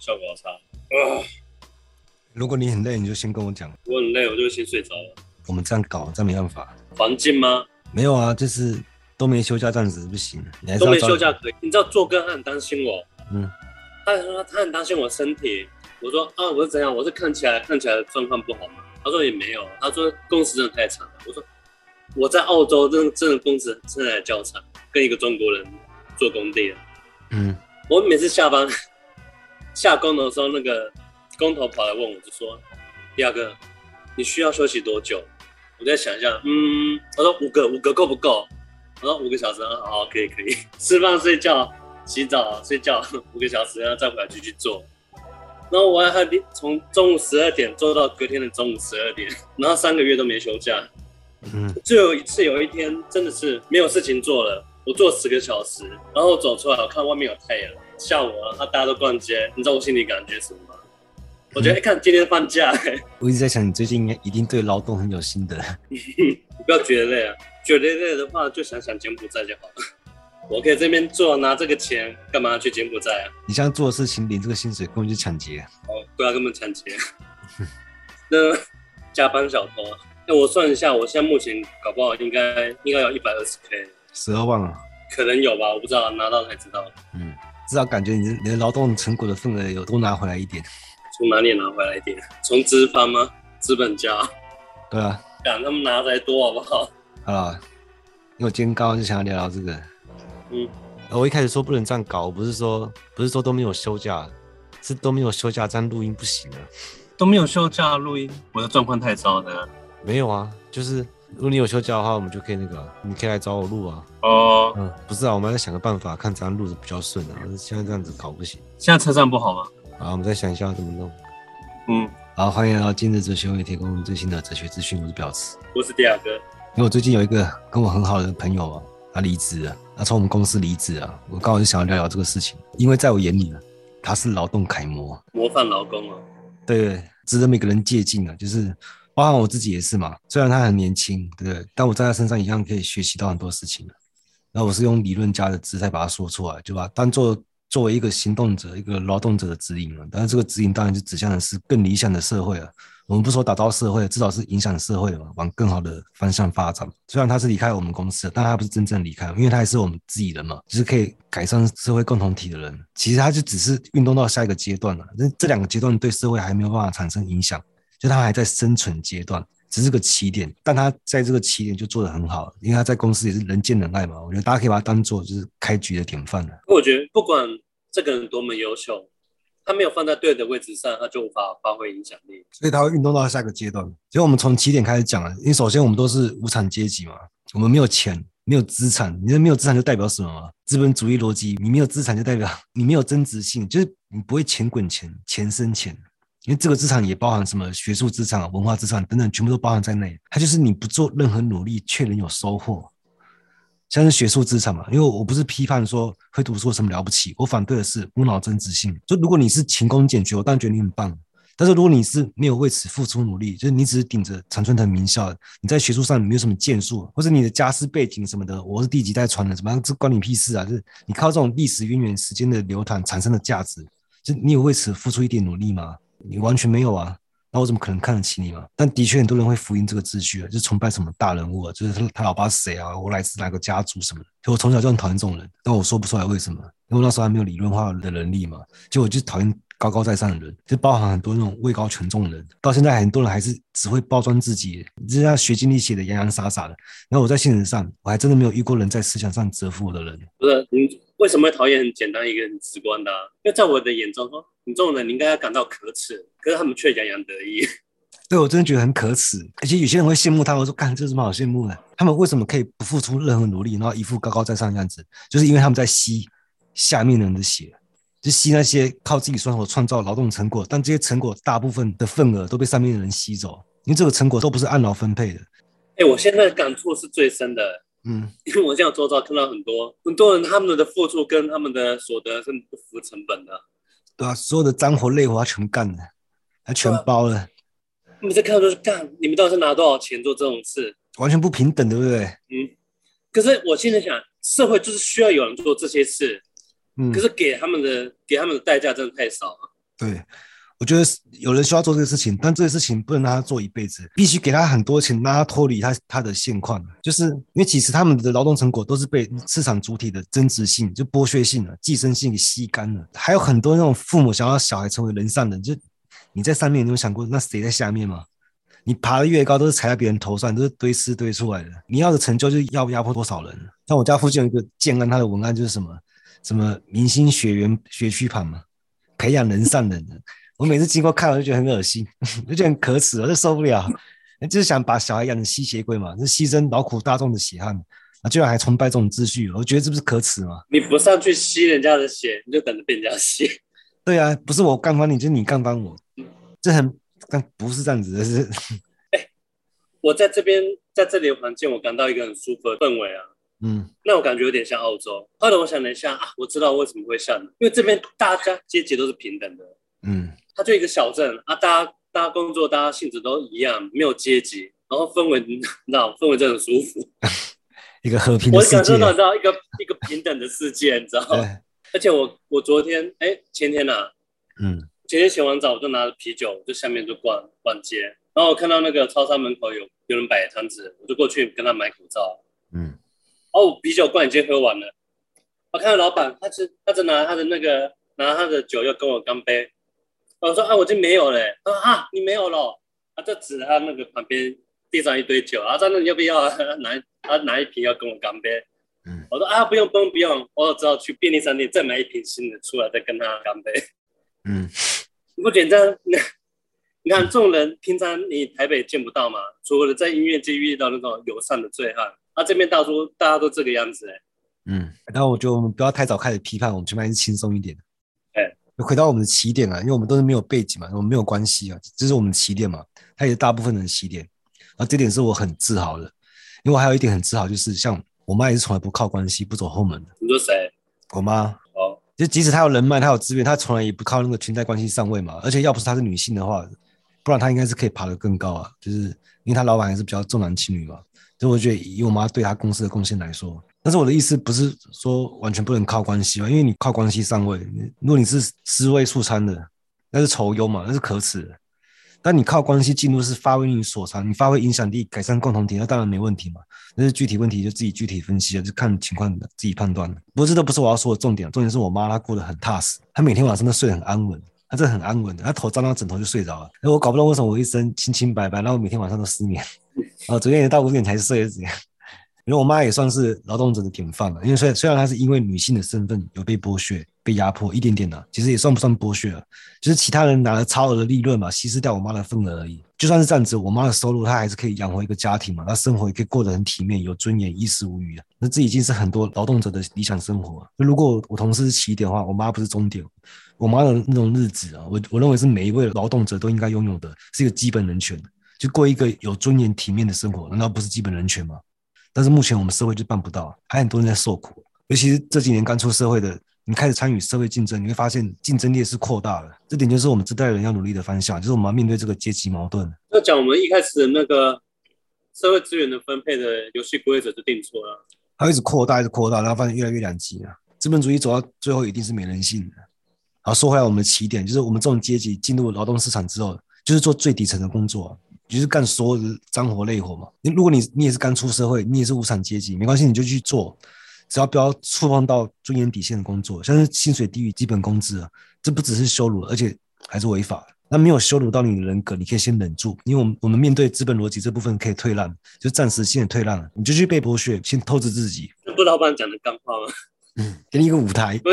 效果好差。啊，如果你很累，你就先跟我讲。我很累，我就先睡着了。我们这样搞，这样没办法。环境吗？没有啊，就是都没休假，这样子不行。你还是都没休假可以。你知道做哥他很担心我，嗯，他说他很担心我身体。我说啊，我是怎样？我是看起来看起来状况不好吗？他说也没有。他说工时真的太长了。我说我在澳洲真的真的工时真的较长，跟一个中国人做工地。嗯，我每次下班下工的时候，那个工头跑来问我，就说：“第二个，你需要休息多久？”我在想一下，嗯，他说五个，五个够不够？我说五个小时，好，好，可以，可以。吃饭、睡觉、洗澡、睡觉，五个小时，然后再回来继续做。然后我还还从中午十二点做到隔天的中午十二点，然后三个月都没休假。嗯，最后一次有一天真的是没有事情做了，我做十个小时，然后走出来，我看外面有太阳，下午啊，大家都逛街，你知道我心里感觉什么吗？我觉得，看今天放假，我一直在想，你最近应该一定对劳动很有心得。你 不要觉得累啊，觉得累的话，就想想柬埔寨就好了。我可以这边做，拿这个钱干嘛去柬埔寨啊？你现在做的事情，领这个薪水，根本就抢劫。哦，对啊根本抢劫。那加班小偷，那我算一下，我现在目前搞不好应该应该有一百二十 K，十二万啊？可能有吧，我不知道，拿到才知道。嗯，至少感觉你的你的劳动成果的份额有多拿回来一点。从哪里拿回来一点？从资方吗？资本家？对啊，敢他们拿才多好不好？好了，因为我今天刚刚就想要聊聊这个。嗯，我一开始说不能这样搞，不是说不是说都没有休假，是都没有休假，这样录音不行啊。都没有休假录音，我的状况太糟了。没有啊，就是如果你有休假的话，我们就可以那个，你可以来找我录啊。哦，嗯，不是啊，我们要想个办法，看怎样录的比较顺啊。现在这样子搞不行。现在车站不好吗？好，我们再想一下怎么弄。嗯，好，欢迎来到今日哲学会提供最新的哲学资讯。我是表慈，我是第二哥。因为我最近有一个跟我很好的朋友啊，他离职了，他从我们公司离职啊。我刚好就想要聊聊这个事情，因为在我眼里呢，他是劳动楷模，模范劳工啊。对，值得每个人借鉴啊。就是包含我自己也是嘛。虽然他很年轻，对不对？但我在他身上一样可以学习到很多事情。然后我是用理论家的姿态把它说出来，就把当做。作为一个行动者，一个劳动者的指引了，但是这个指引当然就指向的是更理想的社会了。我们不说打造社会，至少是影响社会嘛，往更好的方向发展。虽然他是离开我们公司，但他不是真正离开，因为他还是我们自己人嘛，就是可以改善社会共同体的人。其实他就只是运动到下一个阶段了。那这两个阶段对社会还没有办法产生影响，就他还在生存阶段。只是个起点，但他在这个起点就做得很好，因为他在公司也是人见人爱嘛。我觉得大家可以把他当做就是开局的典范了。我觉得不管这个人多么优秀，他没有放在对的位置上，他就无法发挥影响力。所以他会运动到下一个阶段。所以我们从起点开始讲了，因为首先我们都是无产阶级嘛，我们没有钱，没有资产。你这没有资产就代表什么嘛？资本主义逻辑，你没有资产就代表你没有增值性，就是你不会钱滚钱，钱生钱。因为这个资产也包含什么学术资产、文化资产等等，全部都包含在内。它就是你不做任何努力却能有收获，像是学术资产嘛。因为我不是批判说会读书什么了不起，我反对的是无脑增值性。就如果你是勤工俭学，我当然觉得你很棒。但是如果你是没有为此付出努力，就是你只是顶着常春藤名校，你在学术上没有什么建树，或者你的家世背景什么的，我是第几代传人，怎么样，这关你屁事啊！就是你靠这种历史渊源、时间的流淌产生的价值，就你有为此付出一点努力吗？你完全没有啊，那我怎么可能看得起你嘛？但的确很多人会福音这个秩序啊，就崇拜什么大人物啊，就是他他老爸是谁啊，我来自哪个家族什么的。就我从小就很讨厌这种人，但我说不出来为什么，因为那时候还没有理论化的能力嘛。就我就讨厌高高在上的人，就包含很多那种位高权重的人。到现在很多人还是只会包装自己，就是他学经历写的洋洋洒洒的。然后我在现实上，我还真的没有遇过人在思想上折服我的人。不是你为什么会讨厌很简单一个很直观的啊？因为在我的眼中说。你这种人，你应该要感到可耻，可是他们却洋洋得意。对，我真的觉得很可耻，而且有些人会羡慕他，我说干，这有什么好羡慕的？他们为什么可以不付出任何努力，然后一副高高在上的样子？就是因为他们在吸下面人的血，就吸那些靠自己双手创造劳动成果，但这些成果大部分的份额都被上面的人吸走，因为这个成果都不是按劳分配的。哎、欸，我现在感触是最深的，嗯，因为我这样周遭看到很多很多人，他们的付出跟他们的所得是不符成本的。对啊，所有的脏活累活他全干了，他全包了。你们在看都是干，你们到底是拿多少钱做这种事？完全不平等，对不对？嗯。可是我现在想，社会就是需要有人做这些事。嗯。可是给他们的给他们的代价真的太少了。对。我觉得有人需要做这个事情，但这个事情不能让他做一辈子，必须给他很多钱，让他脱离他他的现况。就是因为其实他们的劳动成果都是被市场主体的增值性、就剥削性的寄生性给吸干了。还有很多那种父母想要小孩成为人上人，就你在上面，你有想过那谁在下面吗？你爬得越高，都是踩在别人头上，都是堆尸堆出来的。你要的成就就是要压迫多少人？像我家附近有一个建安，他的文案就是什么什么明星学员学区盘嘛，培养人上人的。我每次经过看，我就觉得很恶心，就觉得很可耻，我就受不了。就是想把小孩养成吸血鬼嘛，是牺牲劳苦大众的血汗，啊，居然还崇拜这种秩序，我觉得这不是可耻吗？你不上去吸人家的血，你就等着被人家吸。对啊，不是我干翻你，就是你干翻我，这很但不是这样子的，是。哎，我在这边，在这里的环境，我感到一个很舒服的氛围啊。嗯，那我感觉有点像澳洲。后来我想了一下啊，我知道为什么会像，因为这边大家阶级都是平等的。嗯。它就一个小镇啊，大家大家工作，大家性质都一样，没有阶级，然后氛围，你知道，氛围真的很舒服。一个和平的世界。我感受到，你知道，一个一个平等的世界，你知道。而且我我昨天哎前天呐、啊，嗯，前天洗完澡我就拿着啤酒，就下面就逛逛街，然后我看到那个超商门口有有人摆摊子，我就过去跟他买口罩，嗯，哦，啤酒罐已经喝完了，我看到老板，他只他只拿他的那个拿他的酒要跟我干杯。我说啊，我这没有嘞。他说啊，你没有了。他就指他那个旁边地上一堆酒啊，在那你要不要啊？拿他拿一瓶要跟我干杯。嗯，我说啊，不用不用不用，我只好去便利商店再买一瓶新的出来再跟他干杯。嗯，你不简单？你看这种人平常你台北见不到嘛？除了在音乐界遇到那种友善的醉汉，啊这边大叔大家都这个样子哎。嗯，然后我觉得我们不要太早开始批判，我们起码还是轻松一点。回到我们的起点啊，因为我们都是没有背景嘛，我们没有关系啊，这是我们的起点嘛，它也是大部分人的起点，啊，这点是我很自豪的，因为我还有一点很自豪，就是像我妈也是从来不靠关系，不走后门的。你说谁？我妈。哦，就即使她有人脉，她有资源，她从来也不靠那个裙带关系上位嘛。而且要不是她是女性的话，不然她应该是可以爬得更高啊。就是因为她老板还是比较重男轻女嘛，所以我觉得以我妈对她公司的贡献来说。但是我的意思不是说完全不能靠关系嘛，因为你靠关系上位，如果你是尸位素餐的，那是仇优嘛，那是可耻的。但你靠关系进入是发挥你所长，你发挥影响力，改善共同体，那当然没问题嘛。那是具体问题就自己具体分析了，就看情况自己判断。不过这都不是我要说的重点，重点是我妈她过得很踏实，她每天晚上都睡得很安稳，她这很安稳的，她头沾到枕头就睡着了。哎我搞不懂为什么我一身清清白白，然后每天晚上都失眠，哦，昨天也到五点才睡，是怎样？因为我妈也算是劳动者的典范了，因为虽虽然她是因为女性的身份有被剥削、被压迫一点点的，其实也算不算剥削啊？就是其他人拿了超额的利润嘛，稀释掉我妈的份额而已。就算是这样子，我妈的收入她还是可以养活一个家庭嘛，她生活也可以过得很体面、有尊严、衣食无虞啊。那这已经是很多劳动者的理想生活。如果我同事是起点的话，我妈不是终点。我妈的那种日子啊，我我认为是每一位劳动者都应该拥有的，是一个基本人权，就过一个有尊严、体面的生活，难道不是基本人权吗？但是目前我们社会就办不到，还很多人在受苦。尤其是这几年刚出社会的，你开始参与社会竞争，你会发现竞争力是扩大了。这点就是我们这代人要努力的方向，就是我们要面对这个阶级矛盾。要讲我们一开始的那个社会资源的分配的游戏规则就定错了，它一直扩大，一直扩大，然后发现越来越两极啊。资本主义走到最后一定是没人性的。好，说回来，我们的起点就是我们这种阶级进入劳动市场之后，就是做最底层的工作。就是干所有的脏活累活嘛。你如果你你也是刚出社会，你也是无产阶级，没关系，你就去做，只要不要触碰到尊严底线的工作，像是薪水低于基本工资啊，这不只是羞辱，而且还是违法。那没有羞辱到你的人格，你可以先忍住，因为我们我们面对资本逻辑这部分可以退让，就暂时性的退让了，你就去被剥削，先透支自己。这不老板讲的干话吗？嗯，给你一个舞台。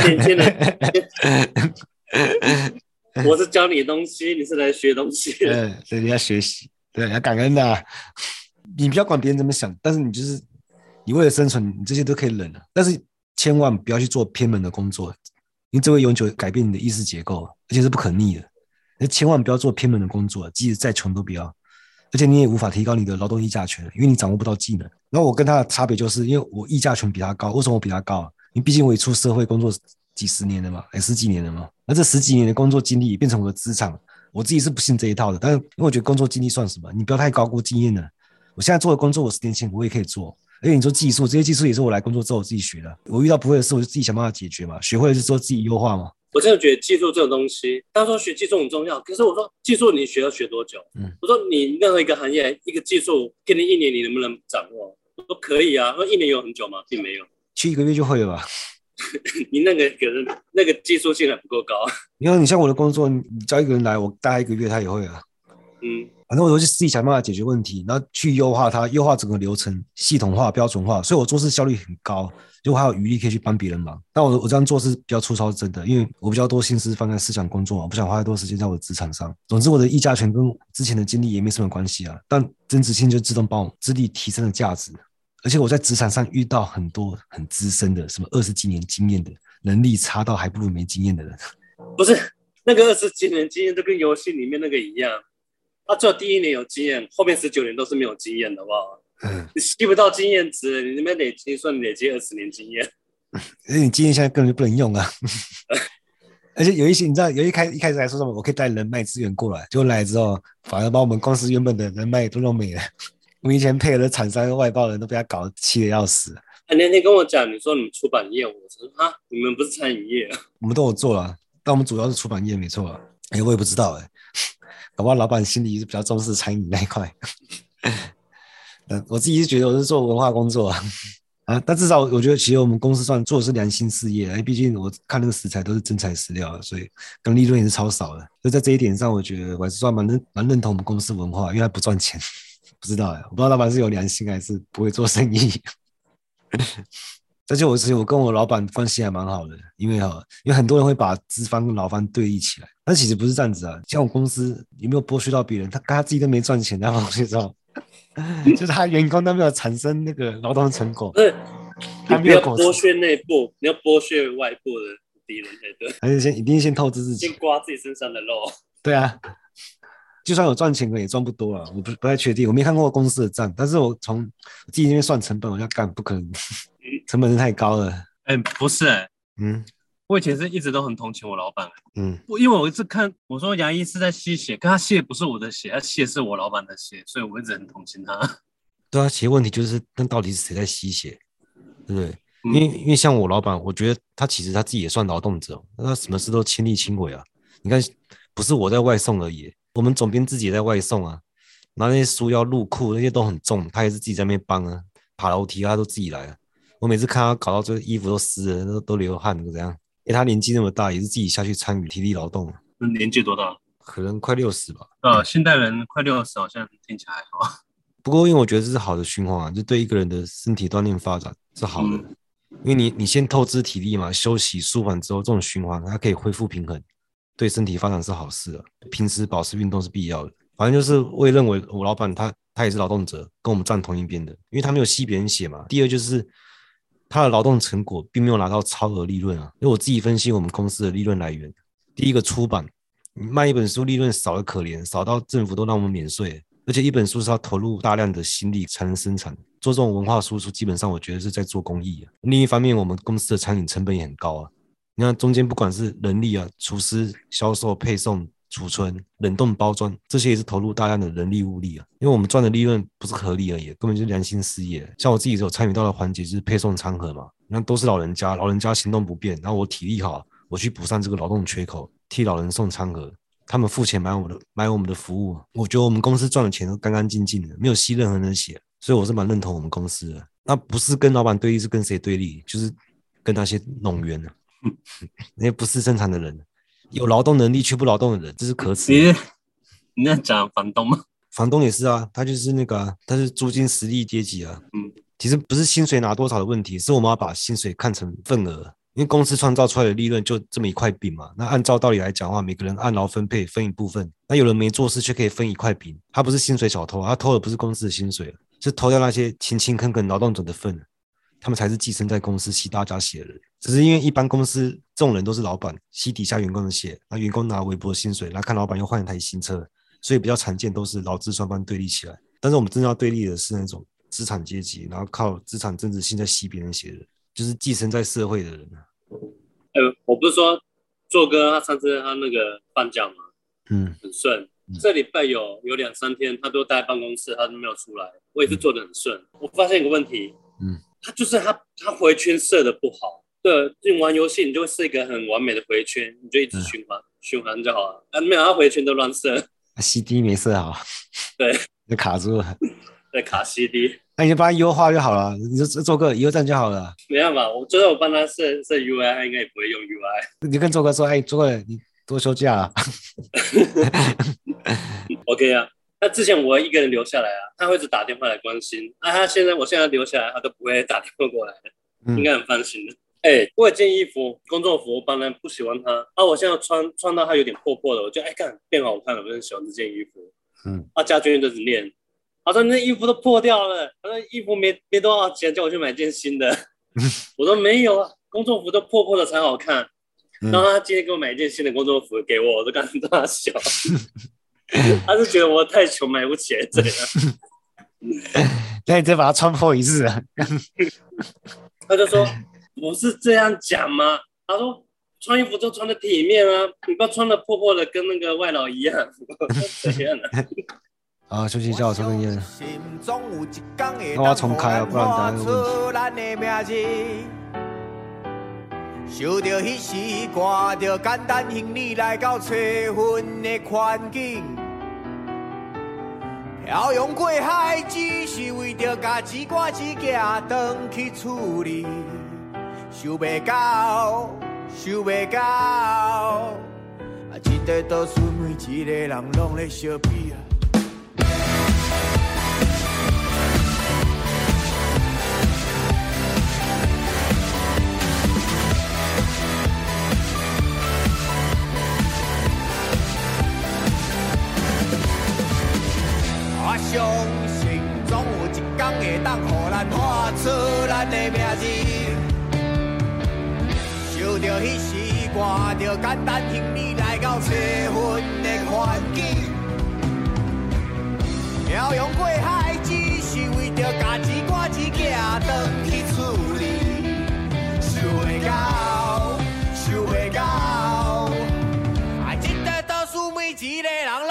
我是教你东西，你是来学东西的。对，所以你要学习。对，要感恩的、你不要管别人怎么想，但是你就是你为了生存，你这些都可以忍了。但是千万不要去做偏门的工作，因为这会永久改变你的意识结构，而且是不可逆的。那千万不要做偏门的工作，即使再穷都不要。而且你也无法提高你的劳动议价权，因为你掌握不到技能。然后我跟他的差别就是，因为我议价权比他高。为什么我比他高啊？因为毕竟我也出社会工作几十年了嘛，哎，十几年了嘛。那这十几年的工作经历也变成我的资产。我自己是不信这一套的，但是因为我觉得工作经历算什么？你不要太高估经验了。我现在做的工作，我十年前我也可以做。而且你说技术，这些技术也是我来工作之后我自己学的。我遇到不会的事，我就自己想办法解决嘛。学会了就说自己优化嘛。我真的觉得技术这种东西，大家说学技术很重要，可是我说技术你学要学多久？嗯，我说你任何一个行业一个技术给你一年，你能不能掌握？我说可以啊。说一年有很久吗？并没有，去一个月就会了吧？你那个可能那个技术性还不够高。你看你像我的工作，你招一个人来，我大概一个月他也会啊。嗯，反正我都是自己想办法解决问题，然后去优化它，优化整个流程，系统化、标准化，所以我做事效率很高，就还有余力可以去帮别人忙。但我我这样做是比较粗糙，真的，因为我比较多心思放在思想工作，我不想花太多时间在我的职场上。总之，我的议价权跟之前的经历也没什么关系啊。但增值性就自动帮我自力提升了价值。而且我在职场上遇到很多很资深的，什么二十几年经验的，能力差到还不如没经验的人。不是那个二十几年经验，都跟游戏里面那个一样。他只有第一年有经验，后面十九年都是没有经验的，好不好？嗯。你吸不到经验值，你那边累积算累积二十年经验。而且你经验现在根本就不能用啊。而且有一些你知道，有一开一开始还说什么，我可以带人脉资源过来，结果来之后，反而把我们公司原本的人脉都弄没了。我们以前配合的厂商、外包人都被他搞气得要死。他那天跟我讲，你说你们出版业，我说啊，你们不是餐饮业？我们都有做了，但我们主要是出版业，没错。哎、欸，我也不知道哎、欸，搞不好老板心里是比较重视餐饮那一块。嗯，我自己是觉得我是做文化工作啊，啊，但至少我觉得其实我们公司算做的是良心事业，因为毕竟我看那个食材都是真材实料，所以跟利润也是超少的。就在这一点上，我觉得我还是算蛮认蛮认同我们公司文化，因为它不赚钱。不知道哎，我不知道老板是有良心还是不会做生意。而且我其实我跟我老板关系还蛮好的，因为哈，因为很多人会把资方跟劳方对立起来，但其实不是这样子啊。像我公司有没有剥削到别人？他他自己都没赚钱，然后就说，就是他员工都没有产生那个劳动成果。是，他没有剥削内部，你要剥削外部的敌人才对。还是先一定先透支自己，先刮自己身上的肉。对啊。就算有赚钱，可也赚不多啊！我不不太确定，我没看过公司的账，但是我从自己那边算成本，我要干不可能，成本是太高了。哎、欸，不是、欸，嗯，我以前是一直都很同情我老板，嗯，我因为我一直看，我说牙医是在吸血，可他吸的不是我的血，他吸的是我老板的血，所以我一直很同情他。对啊，其实问题就是，那到底是谁在吸血，对不对？嗯、因为因为像我老板，我觉得他其实他自己也算劳动者，那他什么事都亲力亲为啊。你看，不是我在外送而已。我们总编自己也在外送啊，拿那些书要入库，那些都很重，他也是自己在那边帮啊，爬楼梯他都自己来啊。我每次看他搞到最后衣服都湿了，都都流汗，怎样？因为他年纪那么大，也是自己下去参与体力劳动。那年纪多大？可能快六十吧。啊，现代人快六十好像听起来还好。不过因为我觉得这是好的循环啊，就对一个人的身体锻炼发展是好的。嗯、因为你你先透支体力嘛，休息舒缓之后，这种循环它可以恢复平衡。对身体发展是好事啊，平时保持运动是必要的。反正就是我也认为我老板他他也是劳动者，跟我们站同一边的，因为他没有吸别人血嘛。第二就是他的劳动成果并没有拿到超额利润啊。因为我自己分析我们公司的利润来源，第一个出版，你卖一本书利润少得可怜，少到政府都让我们免税，而且一本书是要投入大量的心力才能生产。做这种文化输出，基本上我觉得是在做公益啊。另一方面，我们公司的餐饮成本也很高啊。你看中间不管是人力啊、厨师、销售、配送、储存、冷冻包装，这些也是投入大量的人力物力啊。因为我们赚的利润不是合理而已，根本就是良心事业。像我自己有参与到的环节就是配送餐盒嘛，那都是老人家，老人家行动不便，然后我体力好，我去补上这个劳动缺口，替老人送餐盒，他们付钱买我的买我们的服务。我觉得我们公司赚的钱都干干净净的，没有吸任何人的血，所以我是蛮认同我们公司的。那不是跟老板对立，是跟谁对立？就是跟那些农员啊。那些不是正常的人，有劳动能力却不劳动的人，这是可耻。你在讲房东吗？房东也是啊，他就是那个、啊，他是租金实力阶级啊。嗯，其实不是薪水拿多少的问题，是我们要把薪水看成份额，因为公司创造出来的利润就这么一块饼嘛。那按照道理来讲的话，每个人按劳分配分一部分，那有人没做事却可以分一块饼，他不是薪水小偷，他偷的不是公司的薪水，是偷掉那些勤勤恳恳劳动者的份。他们才是寄生在公司吸大家血的人，只是因为一般公司这种人都是老板吸底下员工的血，那员工拿微薄的薪水来看老板又换一台新车，所以比较常见都是劳资双方对立起来。但是我们真正要对立的是那种资产阶级，然后靠资产政治性在吸别人血的人，就是寄生在社会的人。呃，我不是说做哥他上次他那个放假嘛，嗯，很顺，嗯、这礼拜有有两三天他都待在办公室，他都没有出来，我也是做得很顺。嗯、我发现一个问题，嗯。他就是他，他回圈设的不好，对，你玩游戏你就是一个很完美的回圈，你就一直循环、嗯、循环就好了。啊，没有，它回圈都乱射，CD 没设好，对，就卡住了，对，卡 CD。那你就帮他优化就好了，你就做个优站就好了。没办法，我觉得我帮他设设 UI，他应该也不会用 UI。你跟周哥说，哎，周哥，你多休假啊。OK 啊。那之前我一个人留下来啊，他会一直打电话来关心。啊，他现在我现在留下来，他都不会打电话过来，嗯、应该很放心的。哎、欸，我有件衣服，工作服，我本来不喜欢它，啊，我现在穿穿到它有点破破的，我就哎看变好看了，我很喜欢这件衣服。嗯，啊，家军就是念，他说那衣服都破掉了，他说衣服没没多少钱，叫我去买件新的。我说没有啊，工作服都破破的才好看。然后他今天给我买一件新的工作服给我，我都感觉他笑。他是觉得我太穷买不起这样，那你再把它穿破一次啊？他就说不是这样讲吗？他说穿衣服就穿的体面啊，你不要穿的破破的跟那个外劳一样，这样的。啊，休息一下，我抽根烟。那我要重开啊，不然等下有问题。想到彼时，看着简单行李来到找分的环境，漂洋过海只是为着家己赶一件回去厝里，想袂到，想袂到，啊，这个都是每一个人拢在相比啊。相信总有一天会当予咱画出咱的名字。想着彼时，看着简单行李来到七分的环境。漂洋过海，只是为着家己赶一件回去厝里。想袂到，想袂到，啊，这个都是每一个人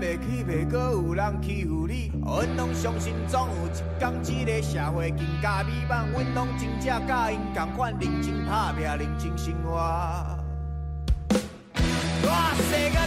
袂起，袂阁有人欺负你。阮拢相信，总有一天，这个社会更加美满。阮拢真正甲因同款，认真打拼，认真生活。我世界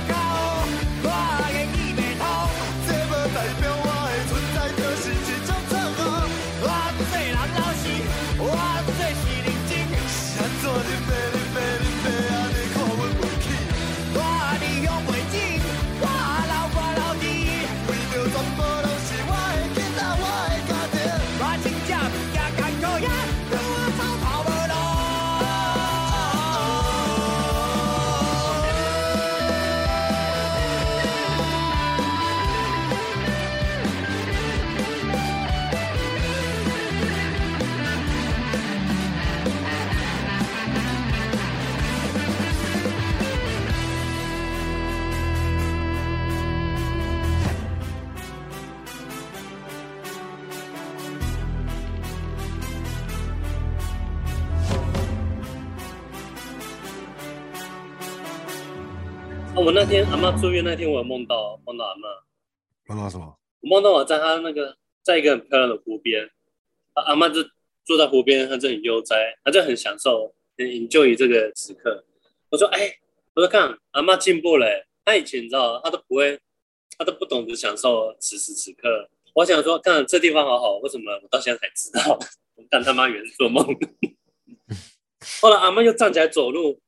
天阿妈住院那天，我有梦到梦到阿妈。梦到什么？我梦到我在她那个在一个很漂亮的湖边，阿妈就坐在湖边，她就很悠哉，她就很享受，很 enjoy 这个时刻。我说，哎，我说看阿妈进步了，她以前你知道，她都不会，她都不懂得享受此时此刻。我想说，看这地方好好，为什么我到现在才知道？我干他妈原是做梦。后来阿妈又站起来走路，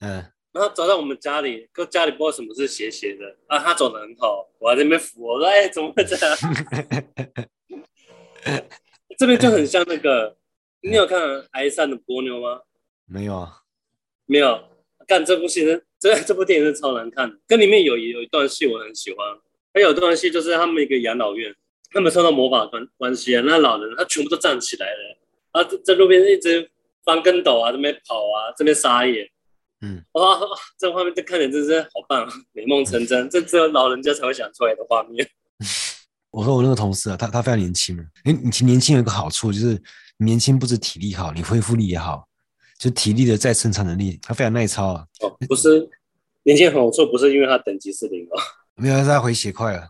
嗯，然后走到我们家里，跟家里不知道什么是斜斜的啊，他走的很好，我还在那边扶，我说，哎，怎么会这样？这边就很像那个，你有看《崖上的波妞》吗？没有啊，没有。干这部戏是，这这部电影是超难看的，跟里面有有一段戏我很喜欢，还有一段戏就是他们一个养老院。他们受到魔法关关系啊，那老人他全部都站起来了，啊，在路边一直翻跟斗啊，这边跑啊，这边撒野，嗯，哇，这画面这看起来真是好棒，美梦成真，这只有老人家才会想出来的画面。我说我那个同事啊，他他非常年轻，哎，你年轻有一个好处就是年轻不止体力好，你恢复力也好，就体力的再生产能力，他非常耐操啊。哦，不是年轻好处不是因为他等级是零哦，没有，是他回血快了。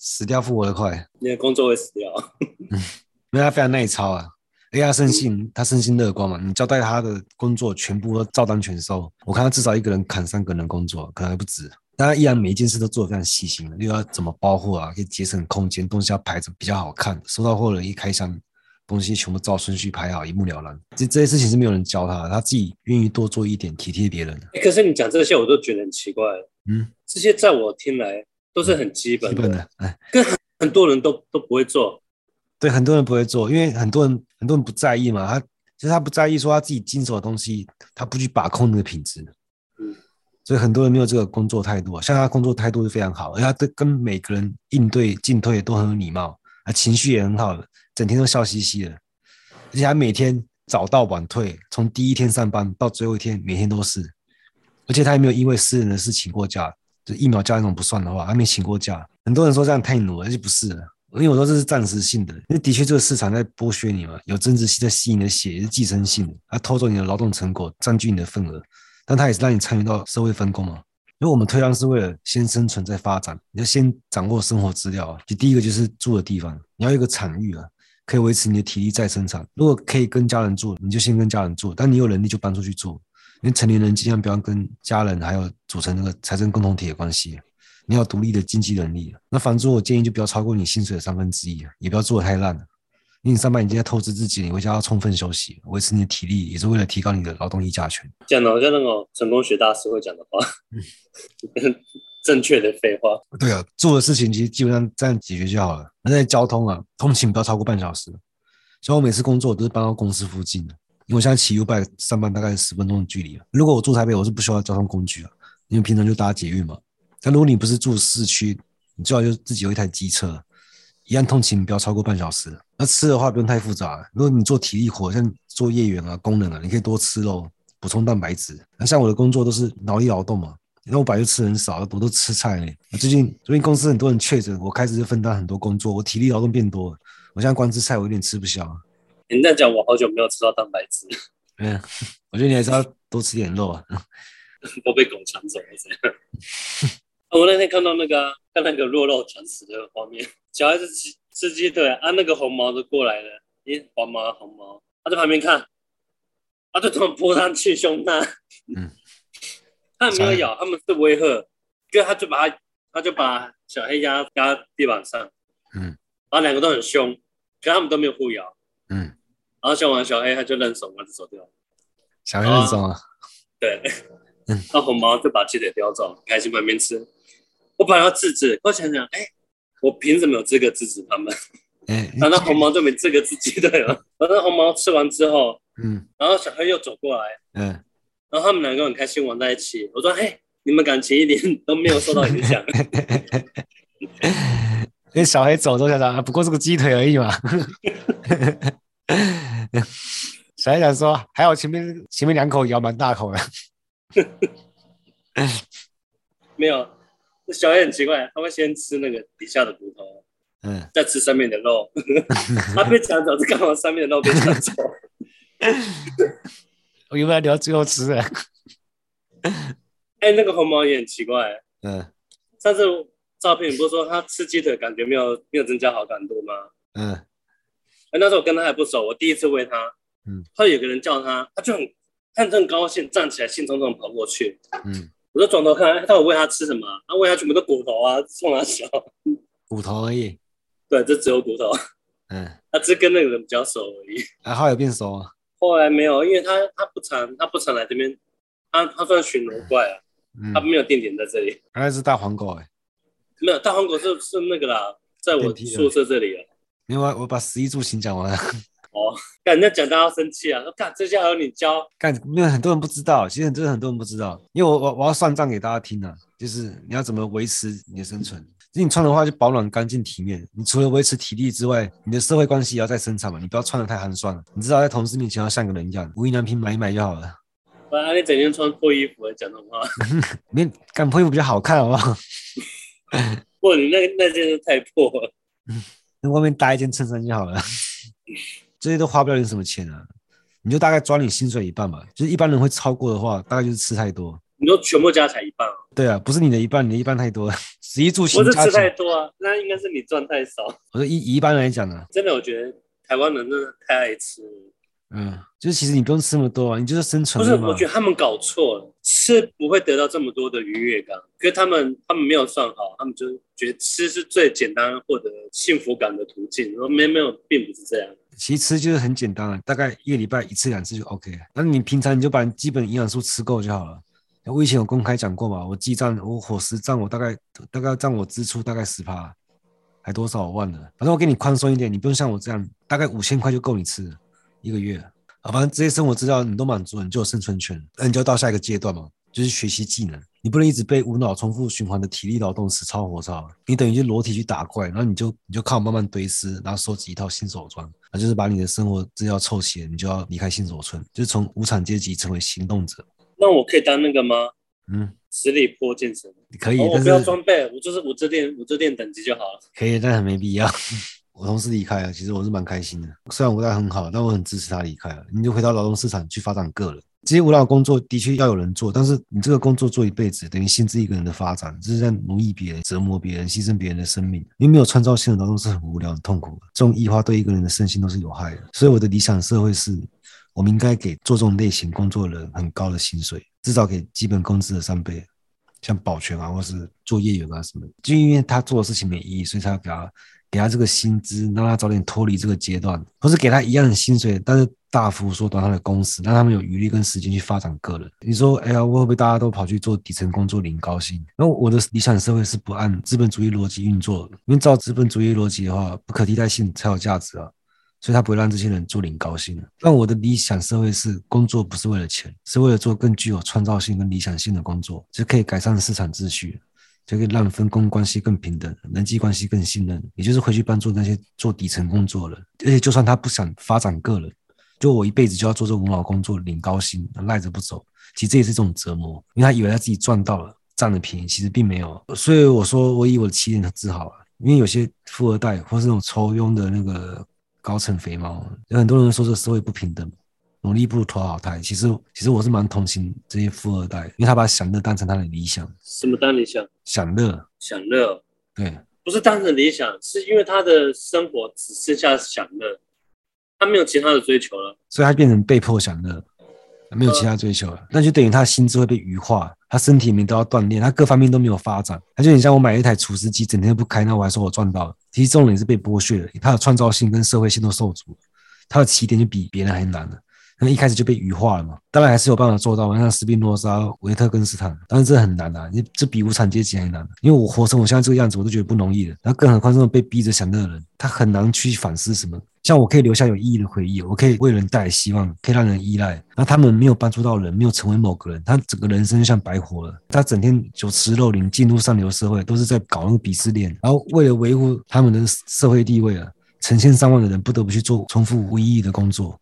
死掉复活的快，你的工作会死掉。嗯，因为他非常耐操啊，而且他生性他生性乐观嘛，你交代他的工作全部都照单全收。我看他至少一个人砍三个人工作，可能还不止。但他依然每一件事都做得非常细心，又要怎么包货啊，可以节省空间，东西要排着比较好看。收到货了，一开箱，东西全部照顺序排好，一目了然。这这些事情是没有人教他，他自己愿意多做一点，体贴别人。欸，可是你讲这些，我都觉得很奇怪。嗯，这些在我听来。都是很基本的，基本的，哎，跟很很多人都都不会做，对，很多人不会做，因为很多人很多人不在意嘛，他其实他不在意说他自己经手的东西，他不去把控那个品质，嗯，所以很多人没有这个工作态度啊，像他工作态度是非常好，而且他对跟每个人应对进退都很有礼貌，啊，情绪也很好的，整天都笑嘻嘻的，而且他每天早到晚退，从第一天上班到最后一天，每天都是，而且他也没有因为私人的事请过假。就疫苗假那种不算的话，还没请过假。很多人说这样太努了，而且不是了。因为我说这是暂时性的，因为的确这个市场在剥削你嘛，有增值性在吸你的血，也是寄生性的，它偷走你的劳动成果，占据你的份额。但它也是让你参与到社会分工嘛。因为我们退让是为了先生存再发展，你要先掌握生活资料啊。就第一个就是住的地方，你要有一个产域啊，可以维持你的体力再生产。如果可以跟家人住，你就先跟家人住；但你有能力就搬出去住。因为成年人尽量不要跟家人还有组成那个财政共同体的关系，你要独立的经济能力。那房租我建议就不要超过你薪水的三分之一，也不要做的太烂了。因为你上班已经在透支自己，你回家要充分休息，维持你的体力，也是为了提高你的劳动力价权。讲的好像那种成功学大师会讲的话，嗯、正确的废话。对啊，做的事情其实基本上这样解决就好了。那在交通啊，通勤不要超过半小时。所以我每次工作都是搬到公司附近的。因为我现在骑 U-Bike 上班大概十分钟的距离。如果我住台北，我是不需要交通工具啊，因为平常就搭捷运嘛。但如果你不是住市区，你最好就自己有一台机车，一样通勤不要超过半小时。那吃的话不用太复杂，如果你做体力活，像做业员啊、工人啊，你可以多吃肉，补充蛋白质。那像我的工作都是脑力劳动嘛，那我本来就吃很少，我都吃菜嘞。最近最近公司很多人确诊，我开始就分担很多工作，我体力劳动变多了。我现在光吃菜我有点吃不消。你这样讲，我好久没有吃到蛋白质。嗯，我觉得你还是要多吃点肉啊。都被狗抢走了，这样。我那天看到那个、啊，看那个弱肉强食的画面，小孩子吃吃鸡腿，啊，那个红毛都过来了，咦，黄毛红毛，他在旁边看，他就突然扑上去凶他。嗯，他没有咬，他们是威吓，就他就把他，他就把小黑压压地板上。嗯，然后两个都很凶，可他们都没有互咬。嗯。然后凶完小黑他就认怂，他就走掉了。小黑认怂了？对。嗯。那红毛就把鸡腿叼走，开心旁边吃。我本来要制止，我想想，哎，我凭什么有资格制止他们？哎。然后那红毛就没资格吃鸡腿了。然后那红毛吃完之后，嗯。然后小黑又走过来，嗯。然后他们两个很开心玩在一起。我说：“嘿，你们感情一点都没有受到影响。”因为小黑走之后想想，不过是个鸡腿而已嘛。小黑想说，还好前面前面两口咬蛮大口的，没有。小黑很奇怪，他会先吃那个底下的骨头，嗯，再吃上面的肉。他被抢走，是刚好上面的肉被抢走。我有没有留最后吃的？哎、欸，那个红毛也很奇怪。嗯，上次照片你不是说他吃鸡腿感觉没有没有增加好感度吗？嗯，哎，那时候我跟他还不熟，我第一次喂他，嗯，后来有个人叫他，他就很他很高兴，站起来兴冲冲跑过去，嗯，我就转头看，他有喂他吃什么？他喂他全部都骨头啊，冲他笑，骨头而已。对，这只有骨头。嗯，他只跟那个人比较熟而已。还好有变熟啊？后来没有，因为他他不常他不常来这边，他他算巡逻怪啊，嗯、他没有定点在这里。原来是大黄狗哎、欸，没有大黄狗是是那个啦，在我宿舍这里啊。另外我把十一住行讲完了。哦，干那讲到要生气啊！说干这下有你教干，没有很多人不知道，其实真的很多人不知道，因为我我我要算账给大家听啊，就是你要怎么维持你的生存。你穿的话就保暖、干净、体面。你除了维持体力之外，你的社会关系也要在生产嘛。你不要穿的太寒酸了。你知道在同事面前要像个人一样，无印良品买一买就好了。啊，你整天穿破衣服来讲的话，你干破衣服比较好看，好不好？不，你那那件是太破了。那外面搭一件衬衫就好了。这些都花不了你什么钱啊，你就大概抓你薪水一半吧。就是一般人会超过的话，大概就是吃太多。你说全部加起来一半啊？对啊，不是你的一半，你的一半太多了。食衣住行，我是吃太多啊，那应该是你赚太少。我说一一般来讲呢，真的，我觉得台湾人真的太爱吃。嗯，就是其实你不用吃那么多啊，你就是生存。不是，我觉得他们搞错了，吃不会得到这么多的愉悦感。可是他们他们没有算好，他们就觉得吃是最简单获得幸福感的途径。然后没没有，并不是这样。其实吃就是很简单啊，大概一个礼拜一次两次就 OK。那你平常你就把基本营养素吃够就好了。我以前有公开讲过嘛，我记账，我伙食占我大概大概占我支出大概十趴，还多少我忘了。反正我给你宽松一点，你不用像我这样，大概五千块就够你吃一个月。啊，反正这些生活资料你都满足了，你就有生存权。那你就到下一个阶段嘛，就是学习技能。你不能一直被无脑重复循环的体力劳动死操活操，你等于就裸体去打怪，然后你就你就靠慢慢堆尸，然后收集一套新手装，那就是把你的生活资料凑齐了，你就要离开新手村，就是从无产阶级成为行动者。那我可以当那个吗？嗯，十里坡剑神可以，哦、我不要装备，我就是武则天武则天等级就好了。可以，但很没必要。我同事离开了，其实我是蛮开心的。虽然我待很好，但我很支持他离开了。你就回到劳动市场去发展个人。这些无脑工作的确要有人做，但是你这个工作做一辈子，等于限制一个人的发展，这是在奴役别人、折磨别人、牺牲别人的生命。因为没有创造性的劳动是很无聊、很痛苦的。这种异化对一个人的身心都是有害的。所以我的理想社会是。我们应该给做这种类型工作的人很高的薪水，至少给基本工资的三倍，像保全啊，或是做业员啊什么。就因为他做的事情没意义，所以他要给他给他这个薪资，让他早点脱离这个阶段，或是给他一样的薪水，但是大幅缩短他的工时，让他们有余力跟时间去发展个人。你说，哎呀，会不会大家都跑去做底层工作领高薪？那我的理想社会是不按资本主义逻辑运作的，因为照资本主义逻辑的话，不可替代性才有价值啊。所以他不会让这些人做领高薪的。但我的理想社会是工作不是为了钱，是为了做更具有创造性跟理想性的工作，就可以改善市场秩序，就可以让分工关系更平等，人际关系更信任。也就是回去帮助那些做底层工作的人，而且就算他不想发展个人，就我一辈子就要做这无脑工作领高薪，赖着不走，其实这也是一种折磨，因为他以为他自己赚到了，占了便宜，其实并没有。所以我说我以我的起点自豪啊，因为有些富二代或是那种抽佣的那个。高层肥猫，有很多人说这社会不平等，努力不如投好胎。其实，其实我是蛮同情这些富二代，因为他把享乐当成他的理想。什么当理想？享乐。享乐。对，不是当成理想，是因为他的生活只剩下享乐，他没有其他的追求了，所以他变成被迫享乐。没有其他追求了，那就等于他的心智会被愚化，他身体里面都要锻炼，他各方面都没有发展。他就很像我买了一台除湿机，整天不开，那我还说我赚到了。其实这种人是被剥削的，他的创造性跟社会性都受阻，他的起点就比别人还难了。那一开始就被羽化了嘛，当然还是有办法做到，像斯宾诺莎、维特根斯坦，但是这很难啊，你这比无产阶级还难。因为我活成我现在这个样子，我都觉得不容易了，然后更何况这种被逼着享乐的人，他很难去反思什么。像我可以留下有意义的回忆，我可以为人带来希望，可以让人依赖。那他们没有帮助到人，没有成为某个人，他整个人生就像白活了。他整天酒池肉林，进入上流社会，都是在搞那个鄙视链，然后为了维护他们的社会地位啊，成千上万的人不得不去做重复无意义的工作。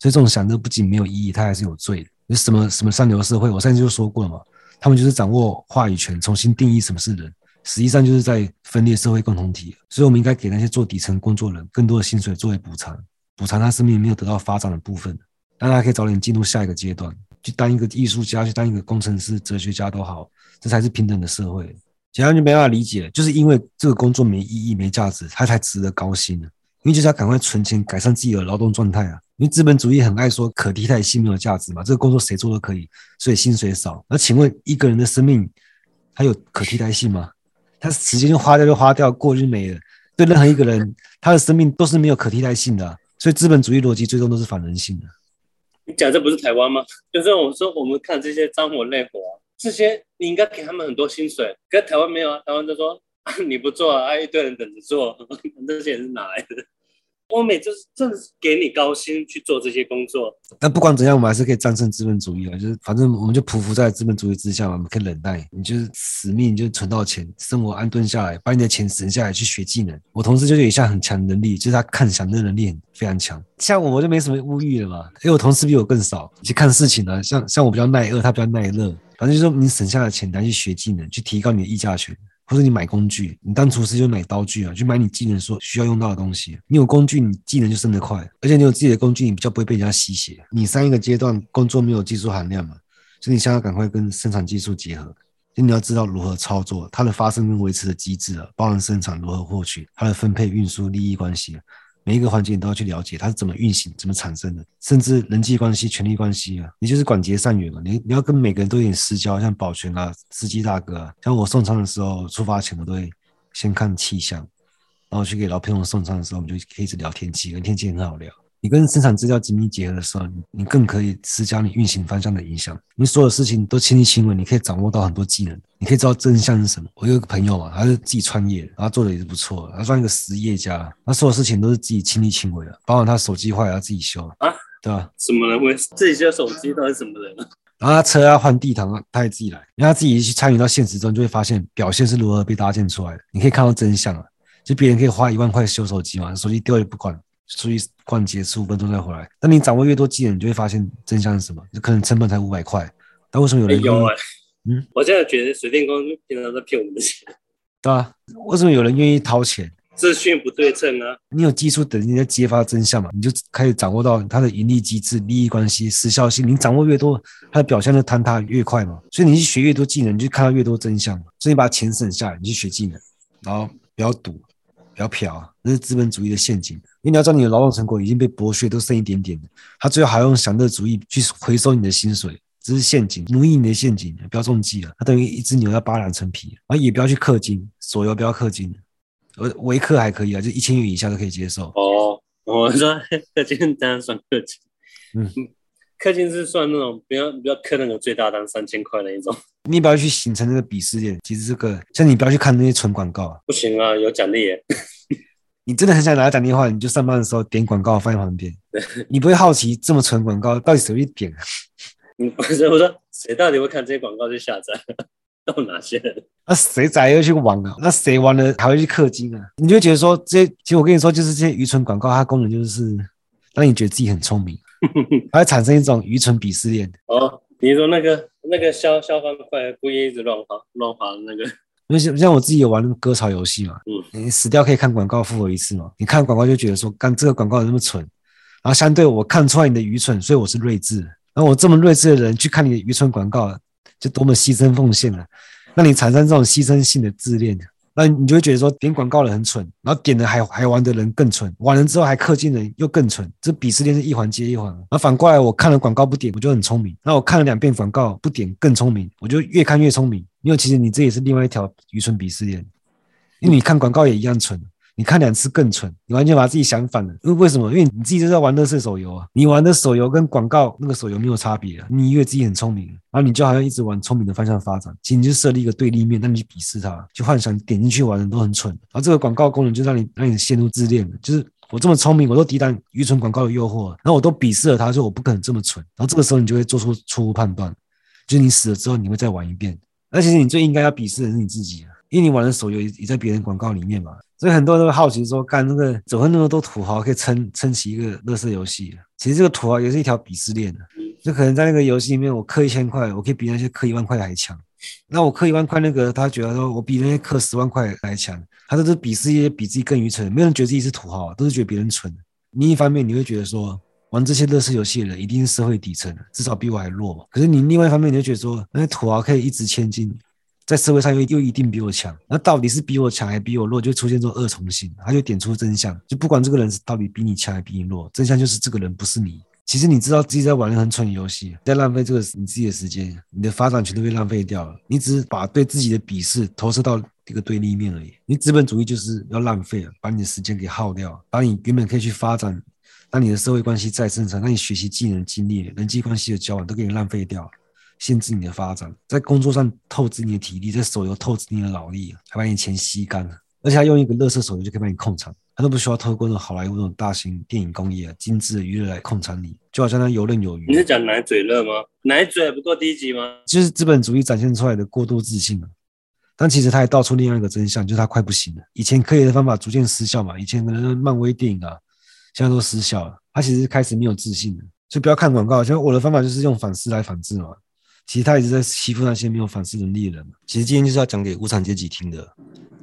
所以这种享乐不仅没有意义，它还是有罪的。有什么什么上流社会？我上次就说过了嘛，他们就是掌握话语权，重新定义什么是人，实际上就是在分裂社会共同体。所以，我们应该给那些做底层工作人更多的薪水作为补偿，补偿他生命没有得到发展的部分，让他可以早点进入下一个阶段。去当一个艺术家，去当一个工程师、哲学家都好，这才是平等的社会。其他就没办法理解，就是因为这个工作没意义、没价值，他才值得高薪呢。因为就是要赶快存钱，改善自己的劳动状态啊。因为资本主义很爱说可替代性没有价值嘛，这个工作谁做都可以，所以薪水少。那请问一个人的生命还有可替代性吗？他时间就花掉就花掉，过就没了。对任何一个人，他的生命都是没有可替代性的。所以资本主义逻辑最终都是反人性的。你讲这不是台湾吗？就是我说我们看这些脏活累活，这些你应该给他们很多薪水，可是台湾没有啊，台湾就说，你不做啊，一堆人等着做，这些人是哪来的？欧美就是正给你高薪去做这些工作。但不管怎样，我们还是可以战胜资本主义啊！就是反正我们就匍匐在资本主义之下，我们可以忍耐。你就是死命，就存到钱，生活安顿下来，把你的钱省下来去学技能。我同事就有一项很强能力，就是他看想的能力很非常强。像我，我就没什么物欲了嘛，因为我同事比我更少。去看事情呢，像像我比较耐饿，他比较耐热。反正就是说，你省下的钱拿去学技能，去提高你的议价权。不是你买工具，你当厨师就买刀具啊，去买你技能所需要用到的东西。你有工具，你技能就升得快，而且你有自己的工具，你比较不会被人家吸血。你上一个阶段工作没有技术含量嘛，所以你现在赶快跟生产技术结合，就你要知道如何操作它的发生跟维持的机制啊，包含生产如何获取它的分配、运输、利益关系。每一个环节你都要去了解它是怎么运行、怎么产生的，甚至人际关系、权力关系啊，你就是广结善缘嘛。你你要跟每个人都有点私交，像保全啊、司机大哥啊，像我送餐的时候，出发前我都会先看气象，然后去给老朋友送餐的时候，我们就可以一直聊天气，跟天气很好聊。你跟生产资料紧密结合的时候，你更可以施加你运行方向的影响。你所有事情都亲力亲为，你可以掌握到很多技能，你可以知道真相是什么。我有一个朋友嘛，他是自己创业，然后做的也是不错，他算一个实业家。他所有事情都是自己亲力亲为的，包括他手机坏了他自己修啊，对吧？什么人会自己修手机？到底什么人？然后他车要换地毯，他也自己来，因为他自己去参与到现实中，就会发现表现是如何被搭建出来的。你可以看到真相啊，就别人可以花一万块修手机嘛，手机丢也不管。出去逛街十五分钟再回来，那你掌握越多技能，你就会发现真相是什么？就可能成本才五百块，但为什么有人愿意？欸、嗯，我现在觉得水电工平常在骗我们的钱，对啊，为什么有人愿意掏钱？资讯不对称啊！你有技术等人家揭发真相嘛？你就开始掌握到它的盈利机制、利益关系、时效性。你掌握越多，它的表现就坍塌越快嘛。所以你去学越多技能，你就看到越多真相嘛。所以你把钱省下来，你去学技能，然后不要赌。不要嫖，那是资本主义的陷阱。因为你要知道，你的劳动成果已经被剥削，都剩一点点的。他最后还要用享乐主义去回收你的薪水，这是陷阱，奴役你的陷阱。不要中计了，他等于一只牛要扒两层皮。然后也不要去氪金，手游不要氪金，呃，维氪还可以啊，就一千元以下都可以接受。哦，我说 氪金当然算氪金，嗯。氪金是算那种不要不要氪那个最大单三千块的一种。你不要去形成那个鄙视链。其实这个像你不要去看那些纯广告啊，不行啊，有奖励耶。你真的很想拿它打电话，你就上班的时候点广告放在旁边。你不会好奇这么蠢广告到底谁会点？啊不是我说谁到底会看这些广告去下载？到哪些人？那谁宅又去玩啊？那谁玩了还会去氪金啊？你就觉得说这些，其实我跟你说，就是这些愚蠢广告，它功能就是让你觉得自己很聪明。它会产生一种愚蠢鄙视链。哦，你说那个那个消消防块故意一直乱划乱滑的那个，因为像像我自己有玩那个割草游戏嘛，嗯，你死掉可以看广告复活一次嘛。你看广告就觉得说，干这个广告有那么蠢，然后相对我看出来你的愚蠢，所以我是睿智。然后我这么睿智的人去看你的愚蠢广告，就多么牺牲奉献了，让你产生这种牺牲性的自恋。那你就会觉得说，点广告的人很蠢，然后点了还还玩的人更蠢，玩了之后还氪金的人又更蠢，这鄙视链是一环接一环。然后反过来，我看了广告不点，我就很聪明；那我看了两遍广告不点，更聪明，我就越看越聪明。因为其实你这也是另外一条愚蠢鄙视链，因为你看广告也一样蠢。你看两次更蠢，你完全把自己想反了。因为为什么？因为你自己就在玩乐色手游啊，你玩的手游跟广告那个手游没有差别啊。你以为自己很聪明，然后你就好像一直往聪明的方向发展，其实你就设立一个对立面，让你去鄙视它，就幻想点进去玩的都很蠢。然后这个广告功能就让你让你陷入自恋了，就是我这么聪明，我都抵挡愚蠢广告的诱惑，然后我都鄙视了他，说我不可能这么蠢。然后这个时候你就会做出错误判断，就是你死了之后你会再玩一遍。而其实你最应该要鄙视的是你自己，因为你玩的手游也在别人广告里面嘛。所以很多人都会好奇说，干那个怎么那么多土豪可以撑撑起一个乐色游戏？其实这个土豪也是一条鄙视链的。就可能在那个游戏里面，我氪一千块，我可以比那些氪一万块的还强。那我氪一万块，那个他觉得说我比那些氪十万块还强。他都是鄙视一些比自己更愚蠢。没有人觉得自己是土豪，都是觉得别人蠢。另一方面，你会觉得说，玩这些乐色游戏的人一定是社会底层，至少比我还弱嘛。可是你另外一方面，你就觉得说，那些土豪可以一掷千金，在社会上又又一定比我强，那到底是比我强还比我弱，就出现这种二重性，他就点出真相，就不管这个人是到底比你强还比你弱，真相就是这个人不是你。其实你知道自己在玩很蠢的游戏，在浪费这个你自己的时间，你的发展全都被浪费掉了。你只是把对自己的鄙视投射到这个对立面而已。你资本主义就是要浪费了，把你的时间给耗掉，把你原本可以去发展，让你的社会关系再生产，让你学习技能、经历、人际关系的交往都给你浪费掉了，限制你的发展，在工作上透支你的体力，在手游透支你的脑力，还把你钱吸干了，而且还用一个乐色手游就可以把你控场。他都不需要透过那种好莱坞那种大型电影工业啊、精致的娱乐来控场你，就好像他游刃有余。你是讲奶嘴乐吗？奶嘴不够低级吗？就是资本主义展现出来的过度自信啊。但其实他也道出另外一个真相，就是他快不行了。以前科学的方法逐渐失效嘛，以前可能漫威电影啊，现在都失效了。他其实开始没有自信了，所以不要看广告。像我的方法就是用反思来反制嘛。其实他一直在欺负那些没有反思能力的人。其实今天就是要讲给无产阶级听的。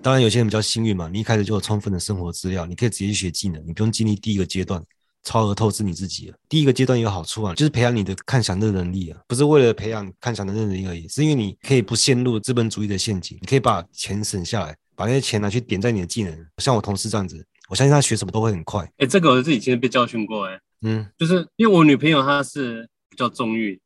当然，有些人比较幸运嘛，你一开始就有充分的生活资料，你可以直接去学技能，你不用经历第一个阶段超额透支你自己了。第一个阶段有好处啊，就是培养你的看享乐能力啊，不是为了培养看享乐能力而已，是因为你可以不陷入资本主义的陷阱，你可以把钱省下来，把那些钱拿去点在你的技能。像我同事这样子，我相信他学什么都会很快。哎、欸，这个我自己其实被教训过、欸，哎，嗯，就是因为我女朋友她是比较纵欲，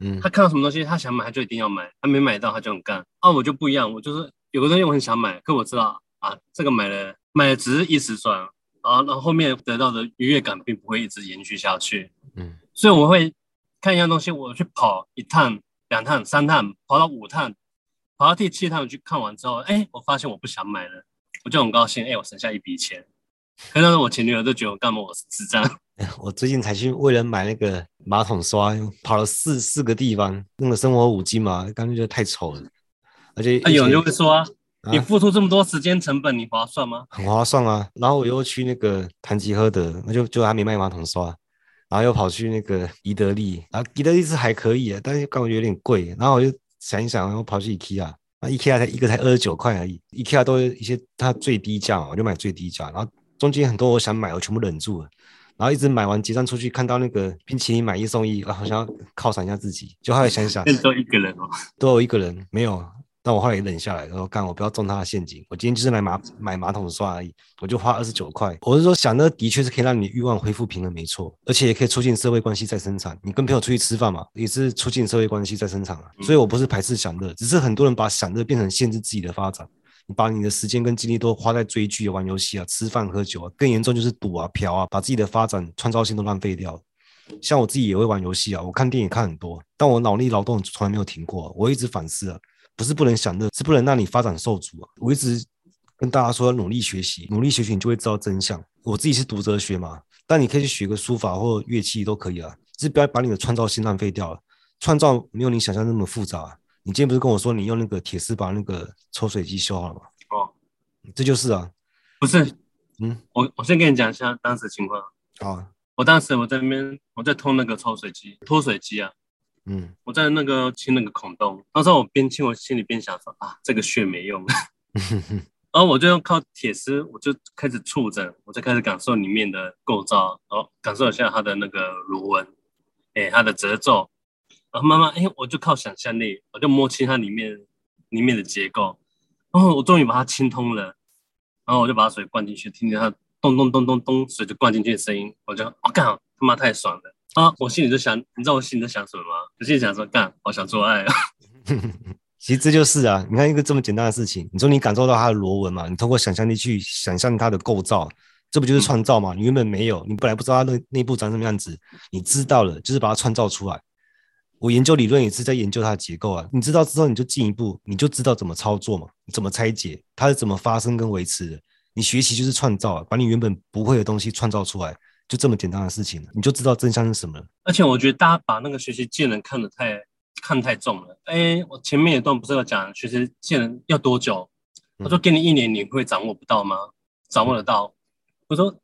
嗯，他看到什么东西他想买，他就一定要买，他没买到他就很干。啊，我就不一样，我就是有个东西我很想买，可我知道。啊，这个买了买了只是一时爽，啊，然后后面得到的愉悦感并不会一直延续下去。嗯，所以我会看一样东西，我去跑一趟、两趟、三趟，跑到五趟，跑到第七趟我去看完之后，哎，我发现我不想买了，我就很高兴，哎，我省下一笔钱。可是我前女友都觉得我干嘛我是智障。我最近才去为了买那个马桶刷，跑了四四个地方，那个生活五金嘛，感觉觉得太丑了，而且有人就会说。你付出这么多时间成本，你划算吗？很划算啊！然后我又去那个唐吉诃德，那就就还没卖马桶刷，然后又跑去那个宜得利，然后宜得利是还可以啊，但是感觉有点贵。然后我就想一想，然后跑去 IKEA，那 IKEA 才一个才二十九块而已，IKEA 都一些它最低价嘛，我就买最低价。然后中间很多我想买，我全部忍住了，然后一直买完结账出去，看到那个冰淇淋买一送一，啊，好像要犒赏一下自己，就后来想想，都一个人哦，都有一个人没有。但我后来也忍下来，然后干，我不要中他的陷阱。我今天就是来马买马桶刷而已，我就花二十九块。我是说，想的的确是可以让你欲望恢复平衡，没错，而且也可以促进社会关系再生产。你跟朋友出去吃饭嘛，也是促进社会关系再生产啊。所以我不是排斥享乐，只是很多人把享乐变成限制自己的发展。把你的时间跟精力都花在追剧、玩游戏啊、吃饭喝酒啊，更严重就是赌啊、嫖啊，把自己的发展创造性都浪费掉。像我自己也会玩游戏啊，我看电影看很多，但我脑力劳动从来没有停过，我一直反思啊。不是不能享乐，是不能让你发展受阻啊！我一直跟大家说，要努力学习，努力学习，你就会知道真相。我自己是读哲学嘛，但你可以去学个书法或乐器都可以啊，是不要把你的创造性浪费掉了。创造没有你想象那么复杂啊。你今天不是跟我说你用那个铁丝把那个抽水机修好了吗？哦，这就是啊，不是，嗯，我我先跟你讲一下当时情况。好，我当时我在那边我在通那个抽水机脱水机啊。嗯，我在那个清那个孔洞，当时我边清，我心里边想说啊，这个血没用，然后我就用靠铁丝，我就开始触诊，我就开始感受里面的构造，然后感受一下它的那个螺纹，哎，它的褶皱，然后慢慢，哎，我就靠想象力，我就摸清它里面里面的结构，然后我终于把它清通了，然后我就把水灌进去，听见它咚咚咚咚咚，水就灌进去的声音，我就，我干，他妈太爽了。啊！我心里就想，你知道我心里在想什么吗？我心里想说，干，好想做爱啊！其实这就是啊，你看一个这么简单的事情，你说你感受到它的螺纹嘛，你通过想象力去想象它的构造，这不就是创造嘛？你原本没有，你本来不知道它内内部长什么样子，你知道了，就是把它创造出来。我研究理论也是在研究它的结构啊，你知道之后，你就进一步，你就知道怎么操作嘛，怎么拆解，它是怎么发生跟维持的。你学习就是创造啊，把你原本不会的东西创造出来。就这么简单的事情了，你就知道真相是什么了。而且我觉得大家把那个学习技能看得太看太重了。哎，我前面一段不是有讲学习技能要多久？我说给你一年，你会掌握不到吗？掌握得到。我说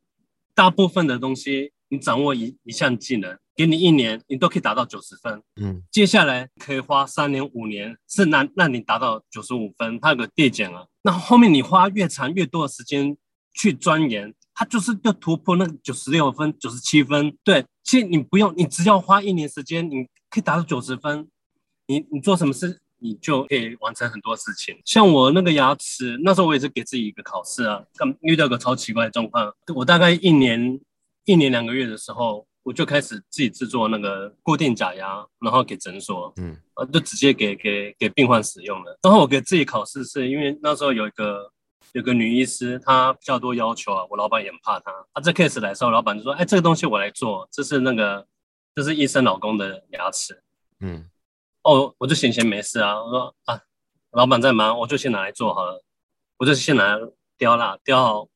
大部分的东西，你掌握一一项技能，给你一年，你都可以达到九十分。嗯，接下来可以花三年、五年，是难让你达到九十五分，它有个递减啊。那后面你花越长越多的时间去钻研。它就是要突破那个九十六分、九十七分。对，其实你不用，你只要花一年时间，你可以达到九十分。你你做什么事，你就可以完成很多事情。像我那个牙齿，那时候我也是给自己一个考试啊，刚遇到个超奇怪的状况。我大概一年一年两个月的时候，我就开始自己制作那个固定假牙，然后给诊所，嗯，啊就直接给给给病患使用了。然后我给自己考试，是因为那时候有一个有个女医师，她比较多要求啊，我老板也很怕她。啊这 case 来的时候，老板就说：“哎，这个东西我来做，这是那个这是医生老公的牙齿。”嗯。哦，我就闲闲没事啊。我说啊，老板在忙，我就先拿来做好了。我就先拿来雕啦，雕好。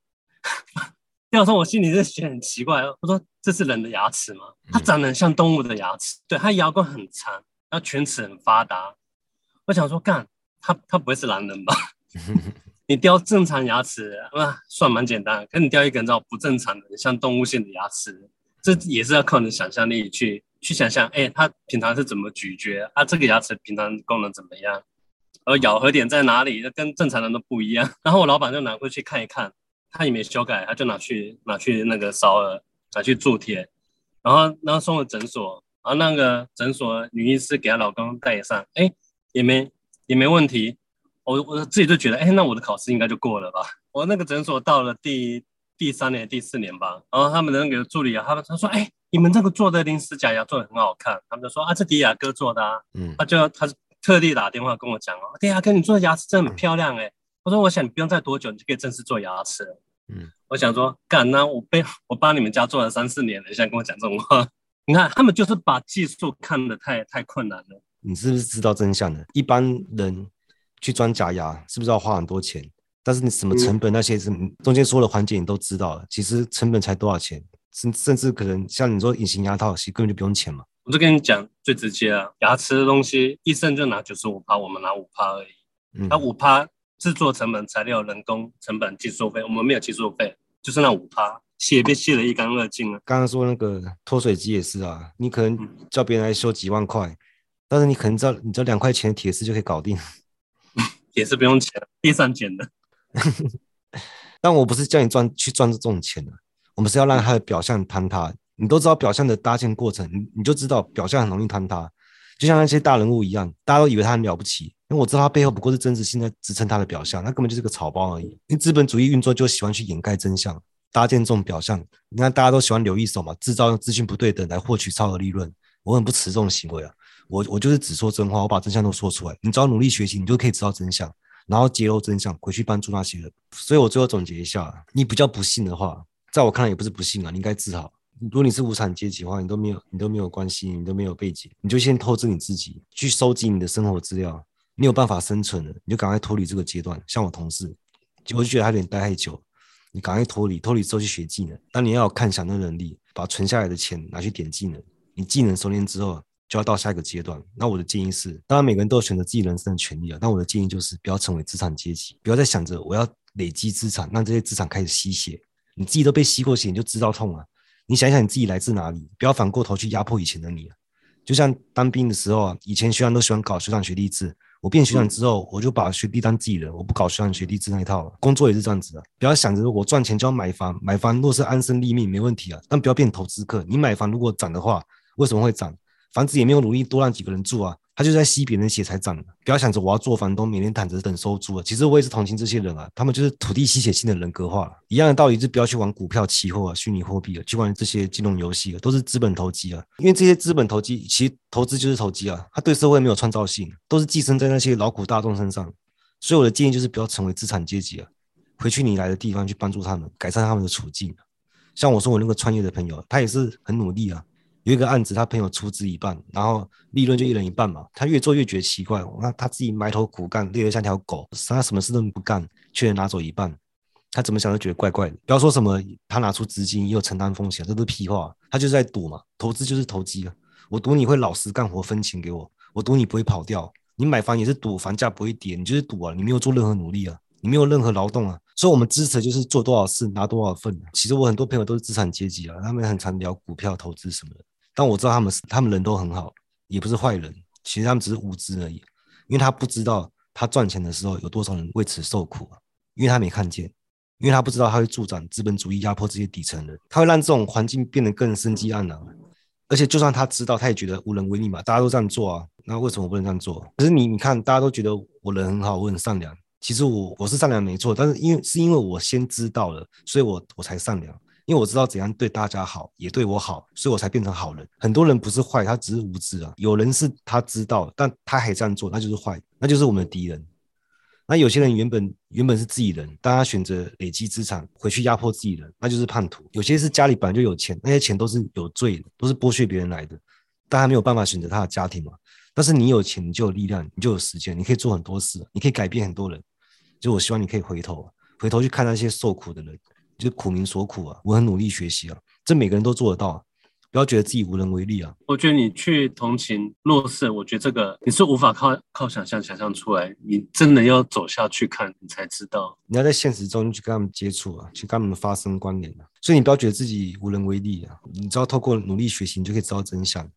雕的时候，我心里就觉得很奇怪。我说这是人的牙齿吗？它长得很像动物的牙齿，对，它牙根很长，然后犬齿很发达。我想说，干，他他不会是狼人吧？你雕正常牙齿啊，算蛮简单。可你雕一根这种不正常的，像动物性的牙齿，这也是要靠你的想象力去。去想象，哎、欸，他平常是怎么咀嚼啊？这个牙齿平常功能怎么样？而咬合点在哪里？跟正常人都不一样。然后我老板就拿过去看一看，他也没修改，他就拿去拿去那个烧了，拿去铸铁，然后然后送了诊所，然后那个诊所女医师给她老公戴上，哎、欸，也没也没问题。我我自己就觉得，哎、欸，那我的考试应该就过了吧？我那个诊所到了第第三年、第四年吧，然后他们的那个助理啊，他们他说，哎、欸。你们这个做的临时假牙做的很好看，他们就说啊，这迪亚哥做的啊，嗯，他就他特地打电话跟我讲哦，迪亚哥，你做的牙齿真的很漂亮哎、欸，我说我想你不用再多久，你就可以正式做牙齿了，嗯，我想说干，那我被我帮你们家做了三四年了，你现在跟我讲这种话，你看他们就是把技术看得太太困难了。你是不是知道真相的？一般人去装假牙是不是要花很多钱？但是你什么成本那些是中间所有的环节你都知道了，其实成本才多少钱？甚甚至可能像你说隐形牙套，其实根本就不用钱嘛。我就跟你讲最直接啊，牙齿的东西，医生就拿九十五趴，我们拿五趴而已。嗯，那五趴制作成本、材料、人工成本、技术费，我们没有技术费，就是那五趴，血被卸得一干二净了。刚刚说那个脱水机也是啊，你可能叫别人来修几万块，但是你可能知道，你这两块钱的铁丝就可以搞定。也是不用钱，地上捡的。但我不是叫你赚去赚这种钱的。我们是要让他的表象坍塌，你都知道表象的搭建过程，你你就知道表象很容易坍塌，就像那些大人物一样，大家都以为他很了不起，因为我知道他背后不过是真实性在支撑他的表象，他根本就是个草包而已。因为资本主义运作就喜欢去掩盖真相，搭建这种表象。你看大家都喜欢留一手嘛，制造用资讯不对等来获取超额利润。我很不耻这种行为啊，我我就是只说真话，我把真相都说出来。你只要努力学习，你就可以知道真相，然后揭露真相，回去帮助那些人。所以我最后总结一下，你比较不幸的话。在我看来也不是不幸啊，你应该自豪。如果你是无产阶级的话，你都没有，你都没有关系，你都没有背景，你就先透支你自己，去收集你的生活资料。你有办法生存了，你就赶快脱离这个阶段。像我同事，我就觉得他有点待太久，你赶快脱离，脱离之后去学技能。当你要有看想的能力，把存下来的钱拿去点技能。你技能熟练之后，就要到下一个阶段。那我的建议是，当然每个人都有选择自己人生的权利啊。但我的建议就是，不要成为资产阶级，不要再想着我要累积资产，让这些资产开始吸血。你自己都被吸过血，你就知道痛啊！你想想你自己来自哪里，不要反过头去压迫以前的你啊！就像当兵的时候啊，以前学长都喜欢搞学长学弟制，我变学长之后，我就把学弟当自己人，我不搞学长学弟制那一套了。工作也是这样子的，不要想着我赚钱就要买房，买房若是安身立命没问题啊，但不要变投资客。你买房如果涨的话，为什么会涨？房子也没有努力多让几个人住啊。他就在吸别人血才涨的，不要想着我要做房东，每天躺着等收租啊。其实我也是同情这些人啊，他们就是土地吸血性的人格化了。一样的道理，是不要去玩股票、期货啊、虚拟货币啊，去玩这些金融游戏啊，都是资本投机啊。因为这些资本投机，其实投资就是投机啊，他对社会没有创造性，都是寄生在那些劳苦大众身上。所以我的建议就是不要成为资产阶级啊，回去你来的地方去帮助他们，改善他们的处境。像我说我那个创业的朋友，他也是很努力啊。有一个案子，他朋友出资一半，然后利润就一人一半嘛。他越做越觉得奇怪，那他自己埋头苦干，累得像条狗，他什么事都不干，却拿走一半，他怎么想都觉得怪怪的。不要说什么他拿出资金也有承担风险，这都是屁话。他就是在赌嘛，投资就是投机啊。我赌你会老实干活分钱给我，我赌你不会跑掉。你买房也是赌房价不会跌，你就是赌啊，你没有做任何努力啊，你没有任何劳动啊。所以我们支持就是做多少事拿多少份。其实我很多朋友都是资产阶级啊，他们很常聊股票投资什么的。但我知道他们是，他们人都很好，也不是坏人。其实他们只是无知而已，因为他不知道他赚钱的时候有多少人为此受苦啊，因为他没看见。因为他不知道他会助长资本主义压迫这些底层人，他会让这种环境变得更生机盎然。而且就算他知道，他也觉得无能为力嘛，大家都这样做啊，那为什么不能这样做？可是你你看，大家都觉得我人很好，我很善良。其实我我是善良没错，但是因为是因为我先知道了，所以我我才善良。因为我知道怎样对大家好，也对我好，所以我才变成好人。很多人不是坏，他只是无知啊。有人是他知道，但他还这样做，那就是坏，那就是我们的敌人。那有些人原本原本是自己人，但他选择累积资产回去压迫自己人，那就是叛徒。有些是家里本来就有钱，那些钱都是有罪的，都是剥削别人来的，但他没有办法选择他的家庭嘛。但是你有钱，你就有力量，你就有时间，你可以做很多事，你可以改变很多人。就我希望你可以回头，回头去看那些受苦的人，就是苦民所苦啊。我很努力学习啊，这每个人都做得到。啊不要觉得自己无能为力啊！我觉得你去同情弱势，我觉得这个你是无法靠靠想象想象出来，你真的要走下去看，你才知道。你要在现实中去跟他们接触啊，去跟他们发生关联啊。所以你不要觉得自己无能为力啊！你只要透过努力学习，你就可以知道真相。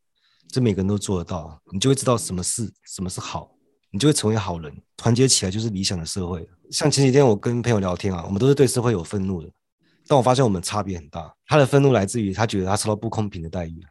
这每个人都做得到，你就会知道什么是什么是好，你就会成为好人。团结起来就是理想的社会。像前几天我跟朋友聊天啊，我们都是对社会有愤怒的。但我发现我们差别很大，他的愤怒来自于他觉得他受到不公平的待遇，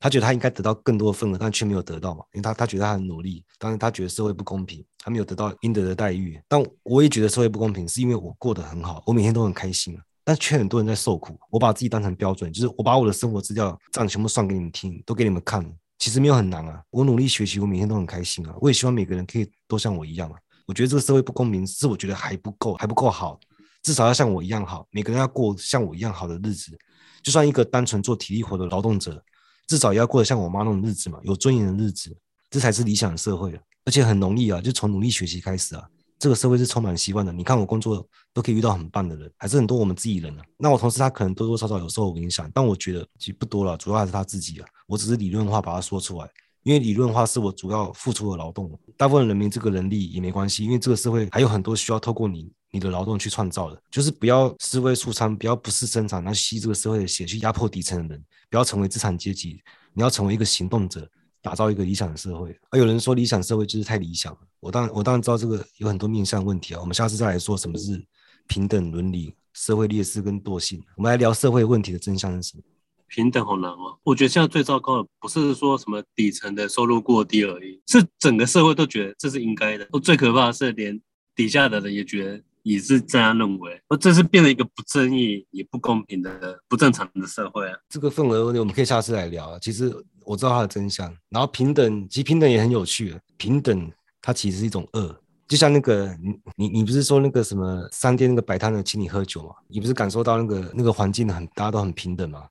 他觉得他应该得到更多的份额，但却没有得到嘛，因为他他觉得他很努力，但是他觉得社会不公平，他没有得到应得的待遇。但我也觉得社会不公平，是因为我过得很好，我每天都很开心，但却很多人在受苦。我把自己当成标准，就是我把我的生活资料账全部算给你们听，都给你们看，其实没有很难啊。我努力学习，我每天都很开心啊。我也希望每个人可以都像我一样啊。我觉得这个社会不公平，是我觉得还不够，还不够好。至少要像我一样好，每个人要过像我一样好的日子。就算一个单纯做体力活的劳动者，至少也要过得像我妈那种日子嘛，有尊严的日子，这才是理想的社会。而且很容易啊，就从努力学习开始啊。这个社会是充满希望的。你看我工作都可以遇到很棒的人，还是很多我们自己人啊。那我同事他可能多多少少有受我影响，但我觉得其实不多了，主要还是他自己啊。我只是理论化把它说出来，因为理论化是我主要付出的劳动。大部分人没这个能力也没关系，因为这个社会还有很多需要透过你。你的劳动去创造的，就是不要思维出仓，不要不是生产，然后吸这个社会的血去压迫底层的人，不要成为资产阶级，你要成为一个行动者，打造一个理想的社会。而有人说理想社会就是太理想了，我当然我当然知道这个有很多面向问题啊，我们下次再来说什么是平等伦理、社会劣势跟惰性，我们来聊社会问题的真相是什么？平等好难哦，我觉得现在最糟糕的不是说什么底层的收入过低而已，是整个社会都觉得这是应该的。最可怕的是连底下的人也觉得。也是这样认为，而这是变成一个不正义也不公平的不正常的社会啊。这个份额问题我们可以下次来聊。其实我知道它的真相，然后平等，其实平等也很有趣。平等它其实是一种恶，就像那个你你你不是说那个什么商店那个摆摊的请你喝酒吗？你不是感受到那个那个环境很大家都很平等吗？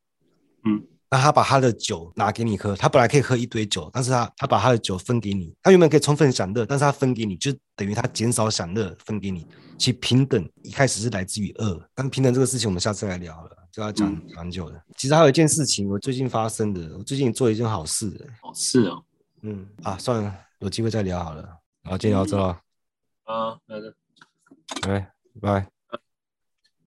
嗯。那他把他的酒拿给你喝，他本来可以喝一堆酒，但是他他把他的酒分给你，他原本可以充分享乐，但是他分给你，就等于他减少享乐分给你。其实平等一开始是来自于恶，但平等这个事情我们下次来聊了，就要讲蛮久的。嗯、其实还有一件事情，我最近发生的，我最近做了一件好事。好事哦，嗯啊，算了，有机会再聊好了。好，今天聊到这了。啊，好的，拜拜。